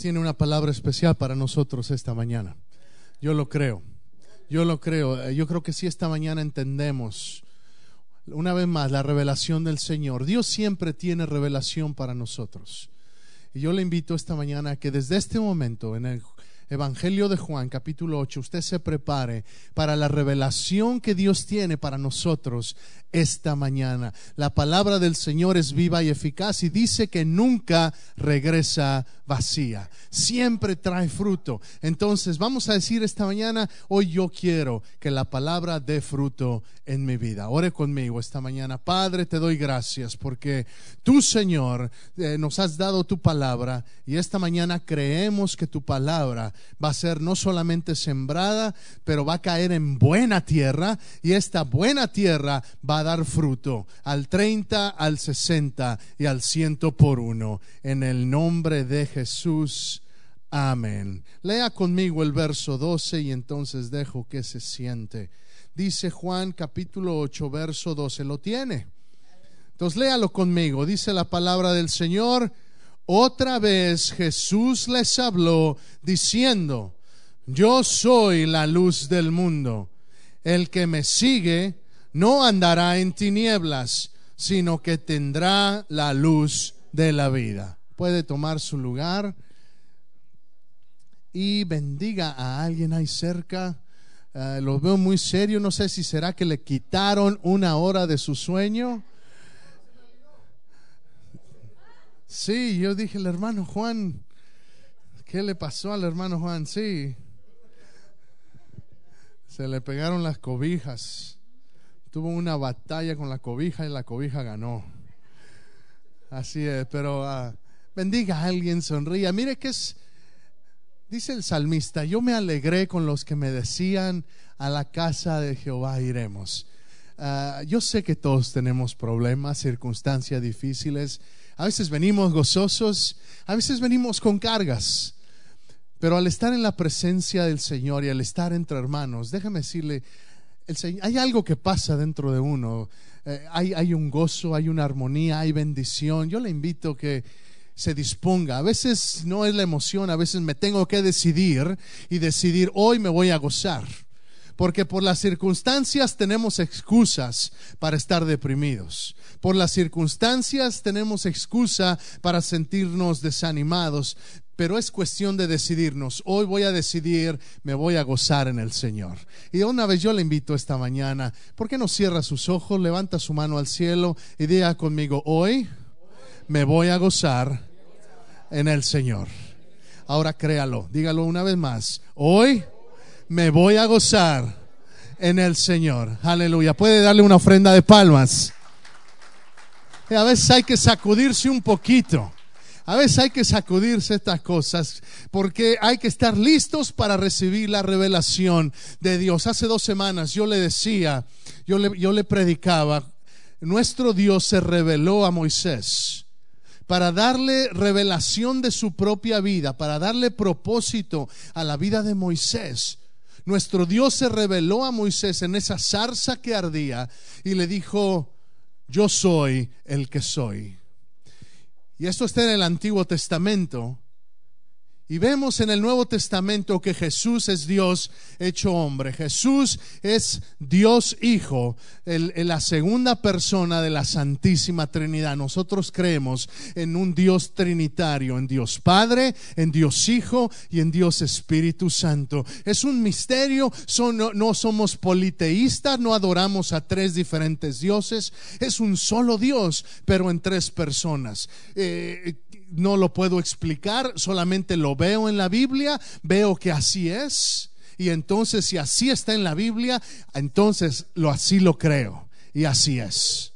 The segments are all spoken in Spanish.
tiene una palabra especial para nosotros esta mañana. Yo lo creo. Yo lo creo. Eh, yo creo que si esta mañana entendemos una vez más la revelación del Señor. Dios siempre tiene revelación para nosotros. Y yo le invito esta mañana a que desde este momento en el Evangelio de Juan, capítulo 8, usted se prepare para la revelación que Dios tiene para nosotros esta mañana. La palabra del Señor es viva y eficaz y dice que nunca regresa vacía, siempre trae fruto. Entonces vamos a decir esta mañana, hoy yo quiero que la palabra dé fruto en mi vida. Ore conmigo esta mañana. Padre, te doy gracias porque tú, Señor, eh, nos has dado tu palabra y esta mañana creemos que tu palabra va a ser no solamente sembrada, pero va a caer en buena tierra y esta buena tierra va a dar fruto al 30, al 60 y al ciento por uno. En el nombre de Jesús. Amén. Lea conmigo el verso 12 y entonces dejo que se siente. Dice Juan capítulo 8, verso 12. ¿Lo tiene? Entonces léalo conmigo. Dice la palabra del Señor. Otra vez Jesús les habló diciendo, yo soy la luz del mundo. El que me sigue no andará en tinieblas, sino que tendrá la luz de la vida. Puede tomar su lugar y bendiga a alguien ahí cerca. Uh, lo veo muy serio, no sé si será que le quitaron una hora de su sueño. Sí, yo dije, el hermano Juan, ¿qué le pasó al hermano Juan? Sí, se le pegaron las cobijas. Tuvo una batalla con la cobija y la cobija ganó. Así es, pero uh, bendiga a alguien, sonría. Mire que es, dice el salmista, yo me alegré con los que me decían, a la casa de Jehová iremos. Uh, yo sé que todos tenemos problemas, circunstancias difíciles a veces venimos gozosos, a veces venimos con cargas. Pero al estar en la presencia del Señor y al estar entre hermanos, déjame decirle, hay algo que pasa dentro de uno. Eh, hay, hay un gozo, hay una armonía, hay bendición. Yo le invito que se disponga. A veces no es la emoción, a veces me tengo que decidir y decidir hoy me voy a gozar. Porque por las circunstancias tenemos excusas para estar deprimidos. Por las circunstancias tenemos excusa para sentirnos desanimados. Pero es cuestión de decidirnos. Hoy voy a decidir, me voy a gozar en el Señor. Y una vez yo le invito esta mañana, ¿por qué no cierra sus ojos, levanta su mano al cielo y diga conmigo, hoy me voy a gozar en el Señor. Ahora créalo, dígalo una vez más. Hoy me voy a gozar en el Señor. Aleluya. Puede darle una ofrenda de palmas. Y a veces hay que sacudirse un poquito. A veces hay que sacudirse estas cosas porque hay que estar listos para recibir la revelación de Dios. Hace dos semanas yo le decía, yo le, yo le predicaba, nuestro Dios se reveló a Moisés para darle revelación de su propia vida, para darle propósito a la vida de Moisés. Nuestro Dios se reveló a Moisés en esa zarza que ardía y le dijo, yo soy el que soy. Y esto está en el Antiguo Testamento. Y vemos en el Nuevo Testamento que Jesús es Dios hecho hombre. Jesús es Dios Hijo, el, la segunda persona de la Santísima Trinidad. Nosotros creemos en un Dios trinitario, en Dios Padre, en Dios Hijo y en Dios Espíritu Santo. Es un misterio, no, somos politeístas, no adoramos a tres diferentes dioses. Es un solo Dios, pero en tres personas. Eh, no lo puedo explicar, solamente lo veo en la Biblia, veo que así es. Y entonces si así está en la Biblia, entonces lo así lo creo. Y así es.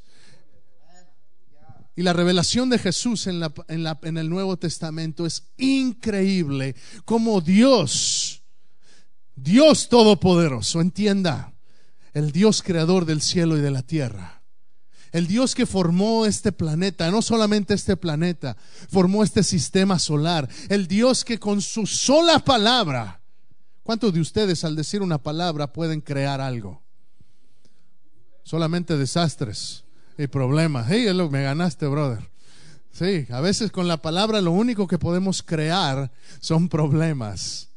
Y la revelación de Jesús en, la, en, la, en el Nuevo Testamento es increíble. Como Dios, Dios Todopoderoso, entienda, el Dios creador del cielo y de la tierra el Dios que formó este planeta, no solamente este planeta, formó este sistema solar. El Dios que con su sola palabra, ¿cuántos de ustedes al decir una palabra pueden crear algo? Solamente desastres y problemas. Hey, me ganaste, brother. Sí, a veces con la palabra lo único que podemos crear son problemas.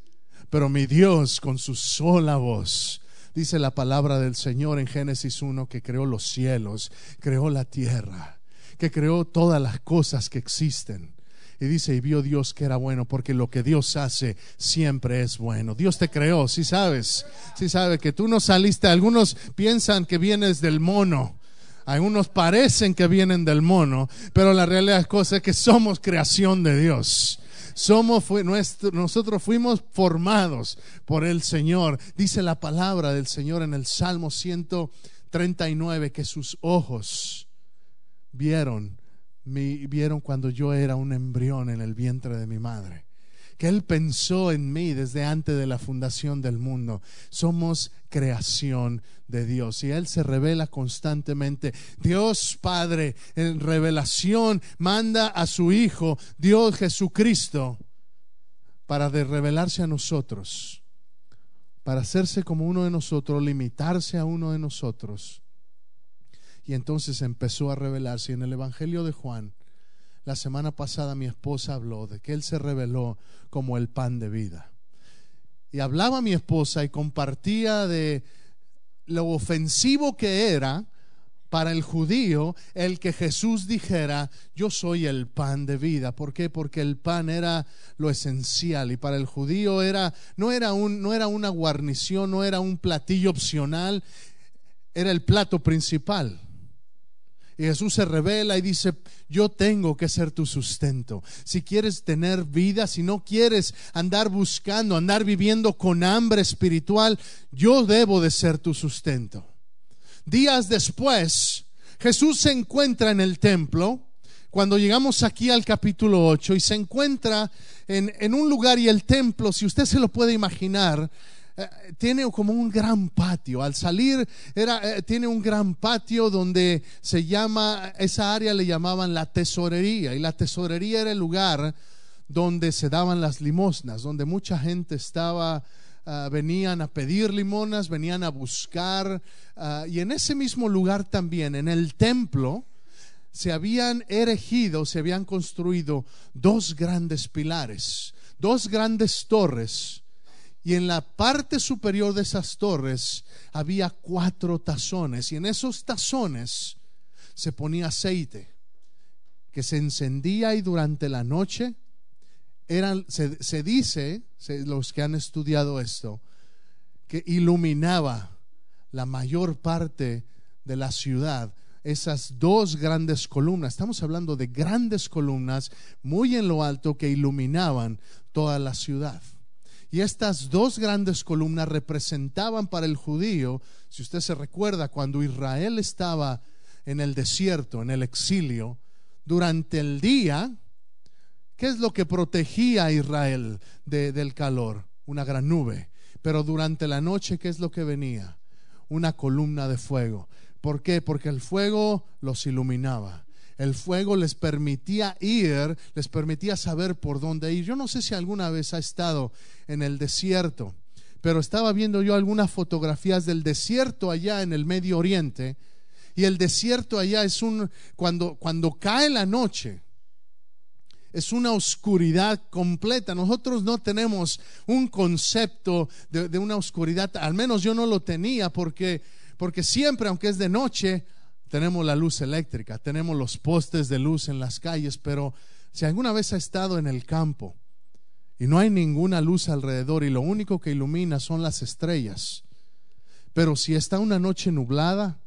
Pero mi Dios con su sola voz, dice la palabra del Señor en Génesis 1, que creó los cielos, creó la tierra, que creó todas las cosas que existen. Y dice, y vio Dios que era bueno, porque lo que Dios hace siempre es bueno. Dios te creó, si sabes, si sabes que tú no saliste, algunos piensan que vienes del mono, algunos parecen que vienen del mono, pero la realidad es que somos creación de Dios. Somos nosotros fuimos formados por el Señor. Dice la palabra del Señor en el Salmo 139 que sus ojos vieron vieron cuando yo era un embrión en el vientre de mi madre que Él pensó en mí desde antes de la fundación del mundo. Somos creación de Dios y Él se revela constantemente. Dios Padre en revelación manda a su Hijo, Dios Jesucristo, para de revelarse a nosotros, para hacerse como uno de nosotros, limitarse a uno de nosotros. Y entonces empezó a revelarse en el Evangelio de Juan la semana pasada mi esposa habló de que Él se reveló como el pan de vida. Y hablaba mi esposa y compartía de lo ofensivo que era para el judío el que Jesús dijera, yo soy el pan de vida. ¿Por qué? Porque el pan era lo esencial y para el judío era no era un no era una guarnición, no era un platillo opcional, era el plato principal. Y Jesús se revela y dice, yo tengo que ser tu sustento. Si quieres tener vida, si no quieres andar buscando, andar viviendo con hambre espiritual, yo debo de ser tu sustento. Días después, Jesús se encuentra en el templo, cuando llegamos aquí al capítulo 8, y se encuentra en, en un lugar y el templo, si usted se lo puede imaginar, eh, tiene como un gran patio. Al salir, era, eh, tiene un gran patio donde se llama, esa área le llamaban la tesorería. Y la tesorería era el lugar donde se daban las limosnas, donde mucha gente estaba, ah, venían a pedir limonas, venían a buscar. Ah, y en ese mismo lugar también, en el templo, se habían erigido, se habían construido dos grandes pilares, dos grandes torres y en la parte superior de esas torres había cuatro tazones. Y en esos tazones se ponía aceite que se encendía y durante la noche eran, se, dice, los que han estudiado esto, que iluminaba la mayor parte de la ciudad esas dos grandes columnas. Estamos hablando de grandes columnas muy en lo alto que iluminaban toda la ciudad. Y estas dos grandes columnas representaban para el judío, si usted se recuerda, cuando Israel estaba en el desierto, en el exilio, durante el día, ¿qué es lo que protegía a Israel del calor? Una gran nube. Pero durante la noche, ¿qué es lo que venía? Una columna de fuego. ¿Por qué? Porque el fuego los iluminaba el fuego les permitía ir, les permitía saber por dónde ir. Yo no sé si alguna vez ha estado en el desierto, pero estaba viendo yo algunas fotografías del desierto allá en el Medio Oriente. Y el desierto allá es un, cuando, cuando cae la noche, es una oscuridad completa. Nosotros no tenemos un concepto de, una oscuridad, al menos yo no lo tenía porque, porque siempre, aunque es de noche, tenemos la luz eléctrica, tenemos los postes de luz en las calles, pero si alguna vez ha estado en el campo y no hay ninguna luz alrededor y lo único que ilumina son las estrellas, pero si está una noche nublada,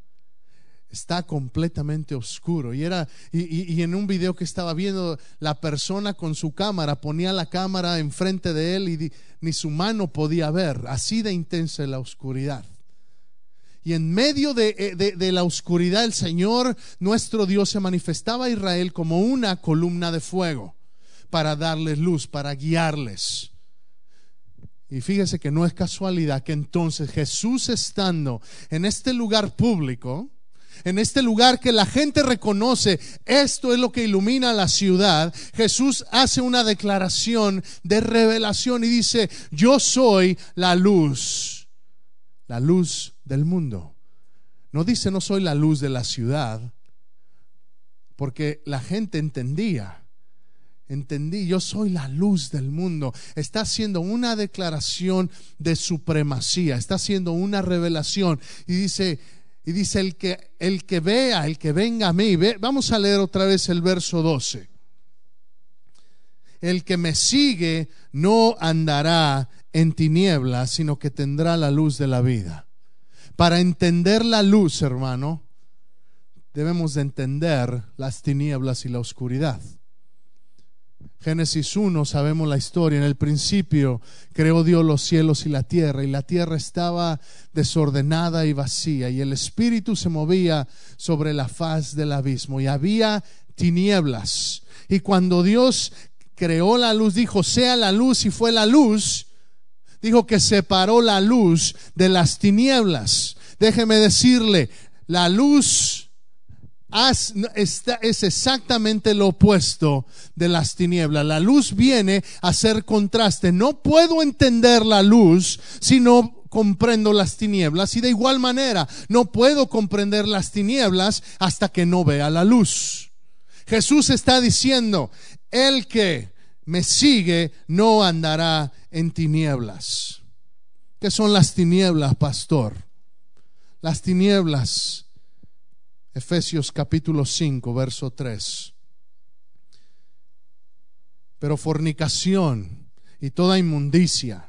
está completamente oscuro. Y era, y, en un video que estaba viendo, la persona con su cámara ponía la cámara enfrente de él y ni su mano podía ver, así de intensa la oscuridad. Y en medio eh, de, la oscuridad el Señor, nuestro Dios, se manifestaba a Israel como una columna de fuego para darles luz, para guiarles. Y fíjese que no es casualidad que entonces Jesús estando en este lugar público, en este lugar que la gente reconoce, esto es lo que ilumina la ciudad, Jesús hace una declaración de revelación y dice, yo soy la luz, la luz del mundo. No dice no soy la luz de la ciudad, porque la gente entendía. Entendí, yo soy la luz del mundo. Está haciendo una declaración de supremacía, está haciendo una revelación y dice, y dice el que el que vea, el que venga a mí, vamos a leer otra vez el verso 12. El que me sigue no andará en tinieblas, sino que tendrá la luz de la vida. Para entender la luz, hermano, debemos de entender las tinieblas y la oscuridad. Génesis 1 sabemos la historia. En el principio creó Dios los cielos y la tierra, y la tierra estaba desordenada y vacía, y el Espíritu se movía sobre la faz del abismo, y había tinieblas. Y cuando Dios creó la luz, dijo, sea la luz, y fue la luz, dijo que separó la luz de las tinieblas. Déjeme decirle, la luz es exactamente lo opuesto de las tinieblas. La luz viene a ser contraste. No puedo entender la luz si no comprendo las tinieblas y de igual manera no puedo comprender las tinieblas hasta que no vea la luz. Jesús está diciendo, el que me sigue no andará en tinieblas. ¿Qué son las tinieblas, pastor? Las tinieblas Efesios capítulo 5, verso 3. Pero fornicación y toda inmundicia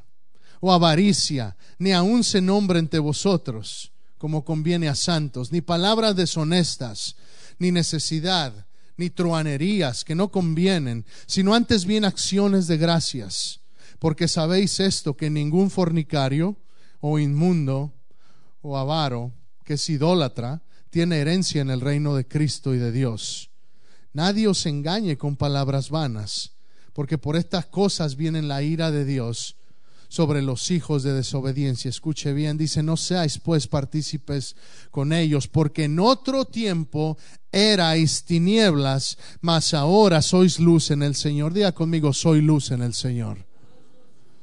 o avaricia, ni aun se nombre entre vosotros, como conviene a santos, ni palabras deshonestas, ni necesidad, ni truanerías que no convienen, sino antes bien acciones de gracias, porque sabéis esto, que ningún fornicario o inmundo o avaro, que es idólatra, tiene herencia en el reino de Cristo y de Dios. Nadie os engañe con palabras vanas, porque por estas cosas viene la ira de Dios sobre los hijos de desobediencia. Escuche bien, dice, no seáis pues partícipes con ellos, porque en otro tiempo erais tinieblas, mas ahora sois luz en el Señor. Diga conmigo, soy luz en el Señor.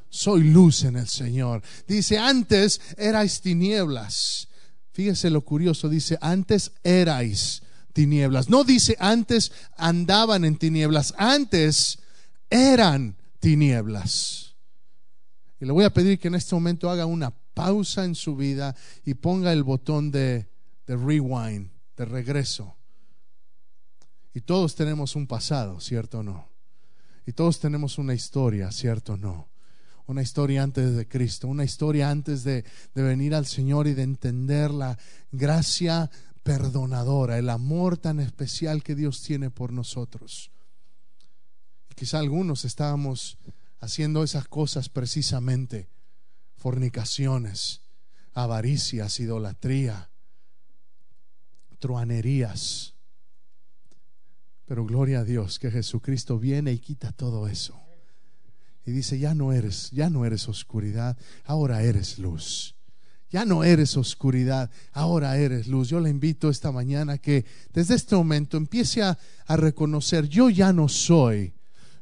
Soy luz en el Señor. Dice, antes erais tinieblas Fíjese lo curioso, dice, antes erais tinieblas. No dice antes andaban en tinieblas, antes eran tinieblas. Y le voy a pedir que en este momento haga una pausa en su vida y ponga el botón de, de rewind, de regreso. Y todos tenemos un pasado, ¿cierto o no? Y todos tenemos una historia, ¿cierto o no? una historia antes de Cristo, una historia antes de, venir al Señor y de entender la gracia perdonadora, el amor tan especial que Dios tiene por nosotros. Quizá algunos estábamos haciendo esas cosas precisamente, fornicaciones, avaricias, idolatría, truanerías. Pero gloria a Dios que Jesucristo viene y quita todo eso y dice, ya no eres, ya no eres oscuridad, ahora eres luz. Ya no eres oscuridad, ahora eres luz. Yo le invito esta mañana que desde este momento empiece a, a reconocer, yo ya no soy,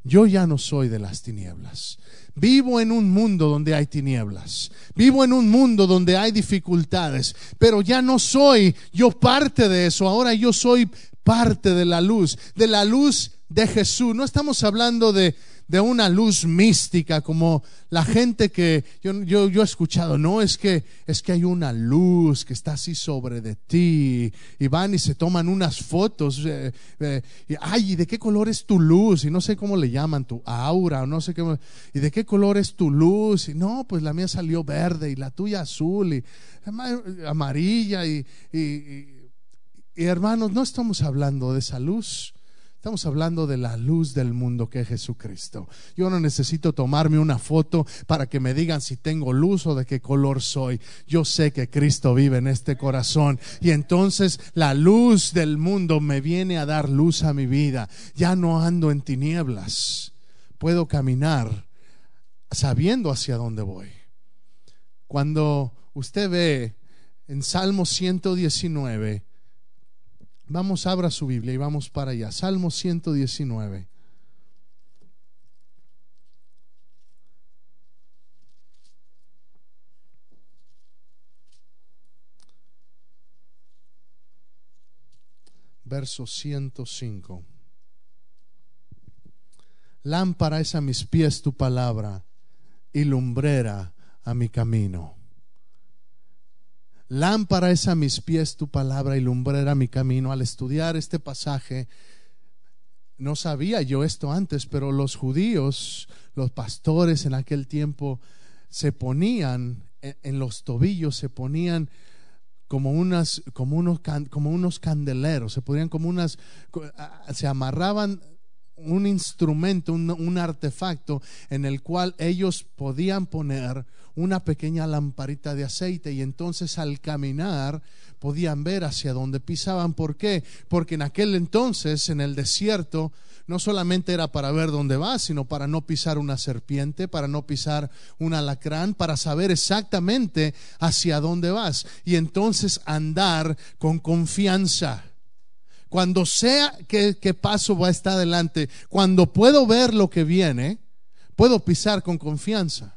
yo ya no soy de las tinieblas. Vivo en un mundo donde hay tinieblas. Vivo en un mundo donde hay dificultades. Pero ya no soy yo parte de eso. Ahora yo soy parte de la luz. De la luz de Jesús. No estamos hablando de, de una luz mística como la gente que yo, yo, yo, he escuchado, no es que es que hay una luz que está así sobre de ti y van y se toman unas fotos eh, eh, y ay, de qué color es tu luz? Y no sé cómo le llaman, tu aura o no sé qué, y de qué color es tu luz? Y no, pues la mía salió verde y la tuya azul y amarilla y, y, y hermanos, no estamos hablando de esa luz. Estamos hablando de la luz del mundo que es Jesucristo. Yo no necesito tomarme una foto para que me digan si tengo luz o de qué color soy. Yo sé que Cristo vive en este corazón y entonces la luz del mundo me viene a dar luz a mi vida. Ya no ando en tinieblas. Puedo caminar sabiendo hacia dónde voy. Cuando usted ve en Salmo 119, Vamos, abra su Biblia y vamos para allá. Salmo 119. verso 105. Lámpara es a mis pies tu palabra y lumbrera a mi camino. Lámpara es a mis pies tu palabra y lumbrera mi camino. Al estudiar este pasaje, no sabía yo esto antes, pero los judíos, los pastores en aquel tiempo, se ponían en los tobillos, se ponían como unas como unos como unos candeleros se ponían como unas se amarraban un instrumento, un, artefacto en el cual ellos podían poner una pequeña lamparita de aceite y entonces al caminar podían ver hacia dónde pisaban. ¿Por qué? Porque en aquel entonces, en el desierto, no solamente era para ver dónde vas, sino para no pisar una serpiente, para no pisar un alacrán, para saber exactamente hacia dónde vas y entonces andar con confianza cuando sea que, paso va a estar adelante, cuando puedo ver lo que viene, puedo pisar con confianza.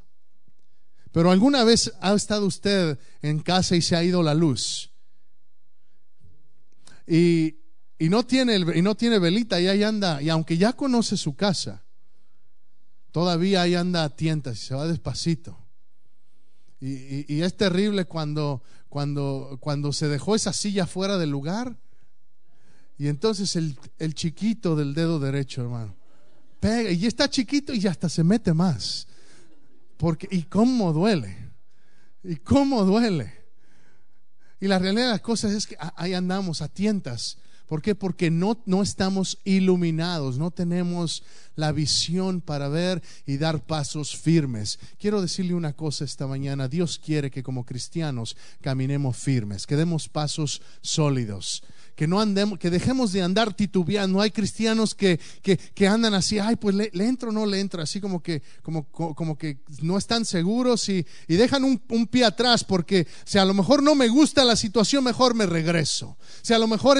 Pero alguna vez ha estado usted en casa y se ha ido la luz. Y, no, tiene, y no tiene velita y ahí anda, y aunque ya conoce su casa, todavía ahí anda a tientas y se va despacito. Y, y, es terrible cuando, cuando, cuando se dejó esa silla fuera del lugar y entonces el, chiquito del dedo derecho, hermano, pega y está chiquito y hasta se mete más. Porque, y cómo duele. Y cómo duele. Y la realidad de las cosas es que ahí andamos a tientas. ¿Por qué? Porque no, no estamos iluminados, no tenemos la visión para ver y dar pasos firmes. Quiero decirle una cosa esta mañana. Dios quiere que como cristianos caminemos firmes, que demos pasos sólidos que no andemos, que dejemos de andar titubeando. Hay cristianos que, que, andan así, ay, pues le, entro o no le entro, así como que, como, como que no están seguros y, y dejan un, un, pie atrás porque si a lo mejor no me gusta la situación, mejor me regreso. Si a lo mejor